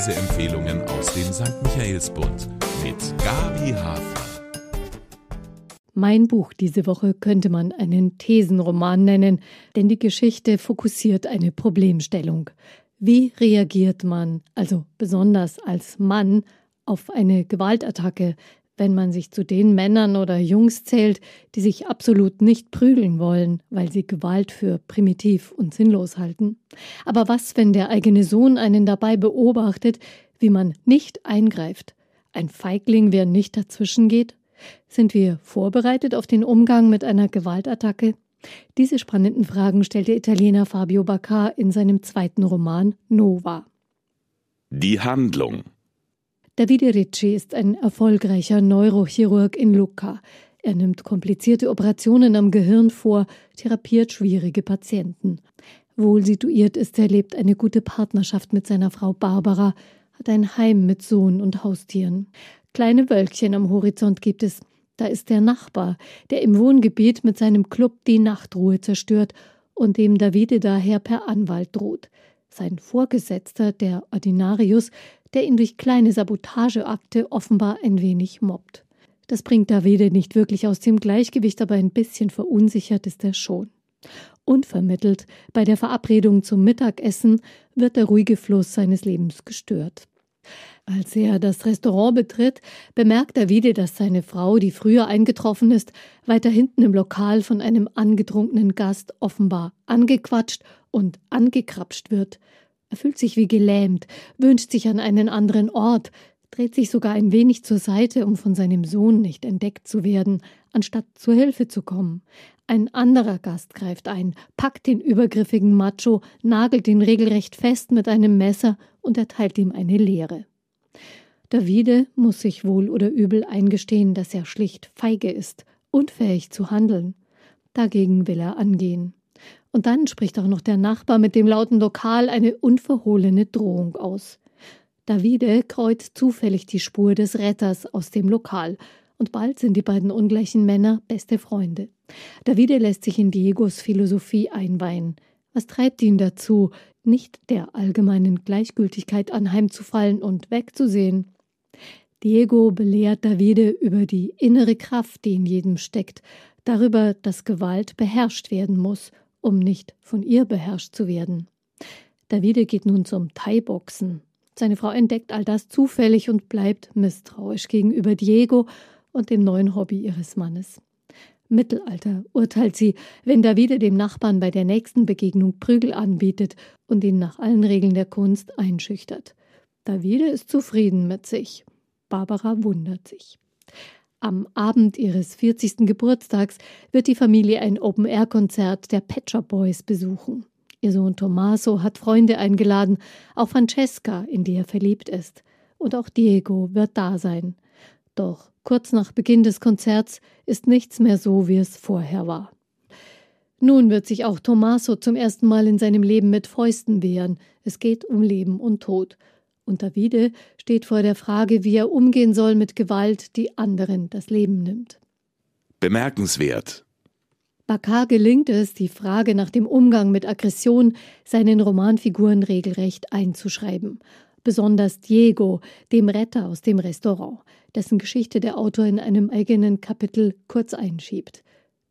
Leseempfehlungen aus dem St. Michaelsbund mit Gabi Hafer. Mein Buch diese Woche könnte man einen Thesenroman nennen, denn die Geschichte fokussiert eine Problemstellung. Wie reagiert man, also besonders als Mann, auf eine Gewaltattacke, wenn man sich zu den Männern oder Jungs zählt, die sich absolut nicht prügeln wollen, weil sie Gewalt für primitiv und sinnlos halten. Aber was, wenn der eigene Sohn einen dabei beobachtet, wie man nicht eingreift? Ein Feigling, wer nicht dazwischen geht? Sind wir vorbereitet auf den Umgang mit einer Gewaltattacke? Diese spannenden Fragen stellt der Italiener Fabio Baccar in seinem zweiten Roman Nova. Die Handlung Davide Ricci ist ein erfolgreicher Neurochirurg in Lucca. Er nimmt komplizierte Operationen am Gehirn vor, therapiert schwierige Patienten. Wohl situiert ist er, lebt eine gute Partnerschaft mit seiner Frau Barbara, hat ein Heim mit Sohn und Haustieren. Kleine Wölkchen am Horizont gibt es. Da ist der Nachbar, der im Wohngebiet mit seinem Club die Nachtruhe zerstört und dem Davide daher per Anwalt droht. Sein Vorgesetzter, der Ordinarius, der ihn durch kleine Sabotageakte offenbar ein wenig mobbt. Das bringt Davide nicht wirklich aus dem Gleichgewicht, aber ein bisschen verunsichert ist er schon. Unvermittelt, bei der Verabredung zum Mittagessen, wird der ruhige Fluss seines Lebens gestört. Als er das Restaurant betritt, bemerkt Davide, dass seine Frau, die früher eingetroffen ist, weiter hinten im Lokal von einem angetrunkenen Gast offenbar angequatscht und angekrapscht wird. Er fühlt sich wie gelähmt, wünscht sich an einen anderen Ort, dreht sich sogar ein wenig zur Seite, um von seinem Sohn nicht entdeckt zu werden, anstatt zur Hilfe zu kommen. Ein anderer Gast greift ein, packt den übergriffigen Macho, nagelt ihn regelrecht fest mit einem Messer und erteilt ihm eine Lehre. Davide muss sich wohl oder übel eingestehen, dass er schlicht feige ist, unfähig zu handeln. Dagegen will er angehen. Und dann spricht auch noch der Nachbar mit dem lauten Lokal eine unverhohlene Drohung aus. Davide kreuzt zufällig die Spur des Retters aus dem Lokal, und bald sind die beiden ungleichen Männer beste Freunde. Davide lässt sich in Diegos Philosophie einweihen. Was treibt ihn dazu, nicht der allgemeinen Gleichgültigkeit anheimzufallen und wegzusehen? Diego belehrt Davide über die innere Kraft, die in jedem steckt, darüber, dass Gewalt beherrscht werden muss um nicht von ihr beherrscht zu werden. Davide geht nun zum Thai-Boxen. Seine Frau entdeckt all das zufällig und bleibt misstrauisch gegenüber Diego und dem neuen Hobby ihres Mannes. Mittelalter, urteilt sie, wenn Davide dem Nachbarn bei der nächsten Begegnung Prügel anbietet und ihn nach allen Regeln der Kunst einschüchtert. Davide ist zufrieden mit sich. Barbara wundert sich. Am Abend ihres 40. Geburtstags wird die Familie ein Open-Air-Konzert der Pet Shop Boys besuchen. Ihr Sohn Tommaso hat Freunde eingeladen, auch Francesca, in die er verliebt ist. Und auch Diego wird da sein. Doch kurz nach Beginn des Konzerts ist nichts mehr so, wie es vorher war. Nun wird sich auch Tommaso zum ersten Mal in seinem Leben mit Fäusten wehren. Es geht um Leben und Tod. Und Davide steht vor der Frage, wie er umgehen soll mit Gewalt, die anderen das Leben nimmt. Bemerkenswert. Bakar gelingt es, die Frage nach dem Umgang mit Aggression seinen Romanfiguren regelrecht einzuschreiben. Besonders Diego, dem Retter aus dem Restaurant, dessen Geschichte der Autor in einem eigenen Kapitel kurz einschiebt.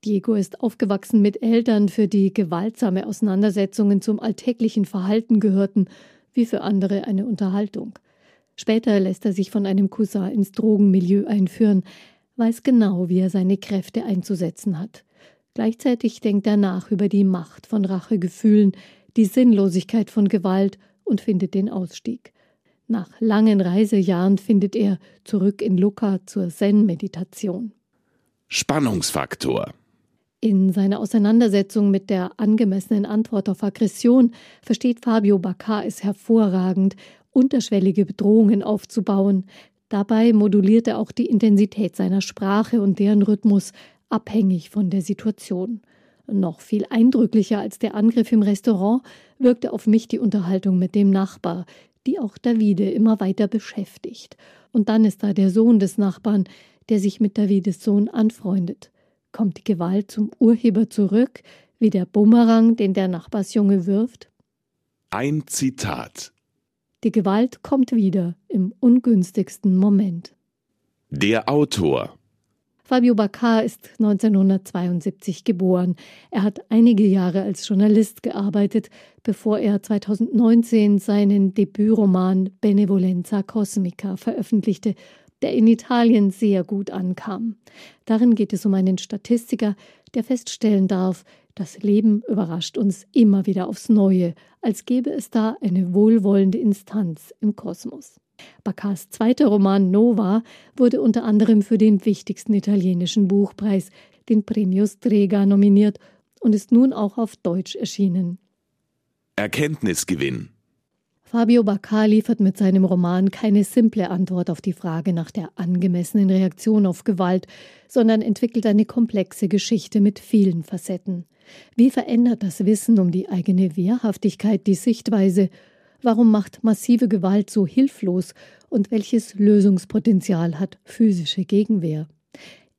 Diego ist aufgewachsen mit Eltern, für die gewaltsame Auseinandersetzungen zum alltäglichen Verhalten gehörten wie für andere eine Unterhaltung. Später lässt er sich von einem Cousin ins Drogenmilieu einführen, weiß genau, wie er seine Kräfte einzusetzen hat. Gleichzeitig denkt er nach über die Macht von Rachegefühlen, die Sinnlosigkeit von Gewalt und findet den Ausstieg. Nach langen Reisejahren findet er zurück in Lucca zur Zen-Meditation. Spannungsfaktor in seiner Auseinandersetzung mit der angemessenen Antwort auf Aggression versteht Fabio Baccar es hervorragend, unterschwellige Bedrohungen aufzubauen. Dabei moduliert er auch die Intensität seiner Sprache und deren Rhythmus abhängig von der Situation. Noch viel eindrücklicher als der Angriff im Restaurant wirkte auf mich die Unterhaltung mit dem Nachbar, die auch Davide immer weiter beschäftigt. Und dann ist da der Sohn des Nachbarn, der sich mit Davides Sohn anfreundet. Kommt die Gewalt zum Urheber zurück, wie der Bumerang, den der Nachbarsjunge wirft? Ein Zitat. Die Gewalt kommt wieder im ungünstigsten Moment. Der Autor Fabio Bacar ist 1972 geboren. Er hat einige Jahre als Journalist gearbeitet, bevor er 2019 seinen Debütroman Benevolenza Cosmica veröffentlichte, der in Italien sehr gut ankam. Darin geht es um einen Statistiker, der feststellen darf, das Leben überrascht uns immer wieder aufs Neue, als gäbe es da eine wohlwollende Instanz im Kosmos. Baccars zweiter Roman Nova wurde unter anderem für den wichtigsten italienischen Buchpreis, den Premio Strega, nominiert und ist nun auch auf Deutsch erschienen. Erkenntnisgewinn Fabio Baccar liefert mit seinem Roman keine simple Antwort auf die Frage nach der angemessenen Reaktion auf Gewalt, sondern entwickelt eine komplexe Geschichte mit vielen Facetten. Wie verändert das Wissen um die eigene Wehrhaftigkeit die Sichtweise Warum macht massive Gewalt so hilflos und welches Lösungspotenzial hat physische Gegenwehr?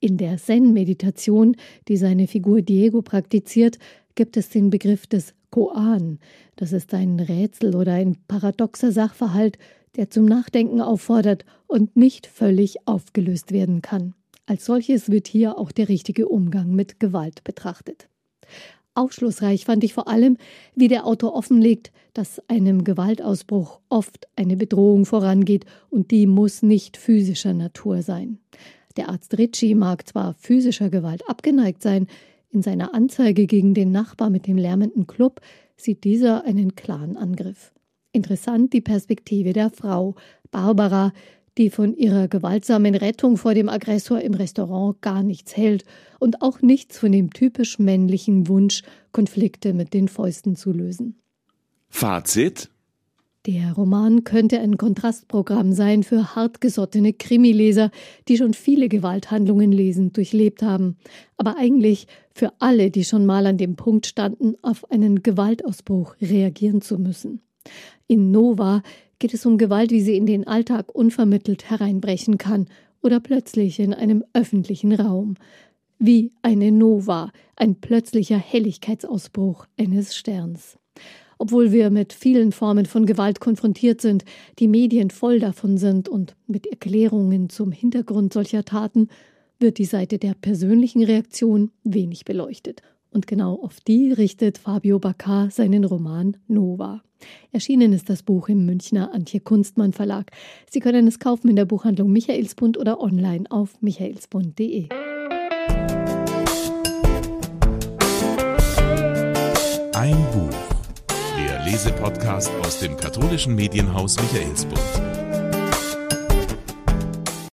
In der Zen-Meditation, die seine Figur Diego praktiziert, gibt es den Begriff des Koan. Das ist ein Rätsel oder ein paradoxer Sachverhalt, der zum Nachdenken auffordert und nicht völlig aufgelöst werden kann. Als solches wird hier auch der richtige Umgang mit Gewalt betrachtet. Aufschlussreich fand ich vor allem, wie der Autor offenlegt, dass einem Gewaltausbruch oft eine Bedrohung vorangeht und die muss nicht physischer Natur sein. Der Arzt Ricci mag zwar physischer Gewalt abgeneigt sein, in seiner Anzeige gegen den Nachbar mit dem lärmenden Club sieht dieser einen klaren Angriff. Interessant die Perspektive der Frau, Barbara, die von ihrer gewaltsamen Rettung vor dem Aggressor im Restaurant gar nichts hält und auch nichts von dem typisch männlichen Wunsch, Konflikte mit den Fäusten zu lösen. Fazit der Roman könnte ein Kontrastprogramm sein für hartgesottene Krimileser, die schon viele Gewalthandlungen lesend durchlebt haben, aber eigentlich für alle, die schon mal an dem Punkt standen, auf einen Gewaltausbruch reagieren zu müssen. In Nova geht es um Gewalt, wie sie in den Alltag unvermittelt hereinbrechen kann oder plötzlich in einem öffentlichen Raum. Wie eine Nova, ein plötzlicher Helligkeitsausbruch eines Sterns. Obwohl wir mit vielen Formen von Gewalt konfrontiert sind, die Medien voll davon sind und mit Erklärungen zum Hintergrund solcher Taten, wird die Seite der persönlichen Reaktion wenig beleuchtet. Und genau auf die richtet Fabio Baccar seinen Roman Nova. Erschienen ist das Buch im Münchner Antje Kunstmann Verlag. Sie können es kaufen in der Buchhandlung Michaelsbund oder online auf michaelsbund.de. Lesepodcast aus dem katholischen Medienhaus Michaelsbund.